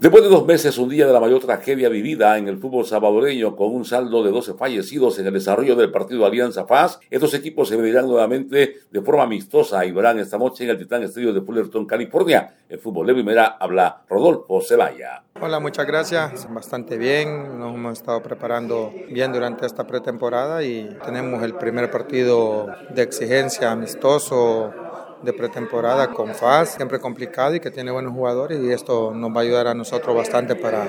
Después de dos meses, un día de la mayor tragedia vivida en el fútbol salvadoreño, con un saldo de 12 fallecidos en el desarrollo del partido Alianza FAS, estos equipos se medirán nuevamente de forma amistosa y verán esta noche en el Titán Estadio de Fullerton, California. El fútbol de primera habla Rodolfo Zelaya. Hola, muchas gracias. Bastante bien. Nos hemos estado preparando bien durante esta pretemporada y tenemos el primer partido de exigencia amistoso de pretemporada con FAS, siempre complicado y que tiene buenos jugadores y esto nos va a ayudar a nosotros bastante para,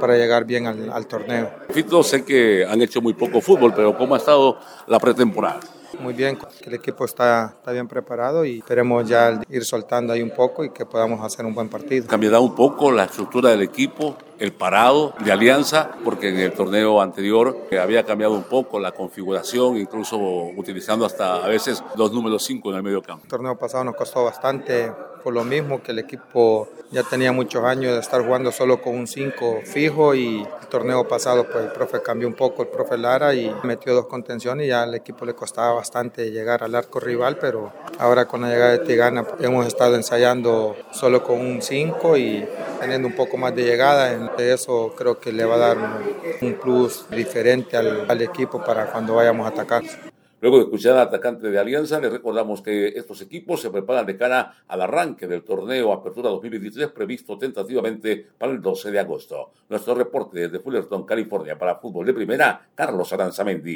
para llegar bien al, torneo. Fito, sé que han hecho muy poco fútbol, pero ¿cómo ha estado la pretemporada? Muy bien, que el equipo está, está bien preparado y esperemos ya ir soltando ahí un poco y que podamos hacer un buen partido. ¿Cambiará un poco la estructura del equipo, el parado de Alianza? Porque en el torneo anterior había cambiado un poco la configuración, incluso utilizando hasta a veces dos números 5 en el medio campo. El torneo pasado nos costó bastante lo mismo que el equipo ya tenía muchos años de estar jugando solo con un 5 fijo y el torneo pasado pues el profe cambió un poco, el profe Lara y metió dos contenciones y ya al equipo le costaba bastante llegar al arco rival, pero ahora con la llegada de Tigana hemos estado ensayando solo con un 5 y teniendo un poco más de llegada, eso creo que le va a dar un plus diferente al, al equipo para cuando vayamos a atacar. Luego de escuchar al atacante de Alianza, les recordamos que estos equipos se preparan de cara al arranque del torneo Apertura 2023 previsto tentativamente para el 12 de agosto. Nuestro reporte desde Fullerton, California para Fútbol de Primera, Carlos Aranzamendi.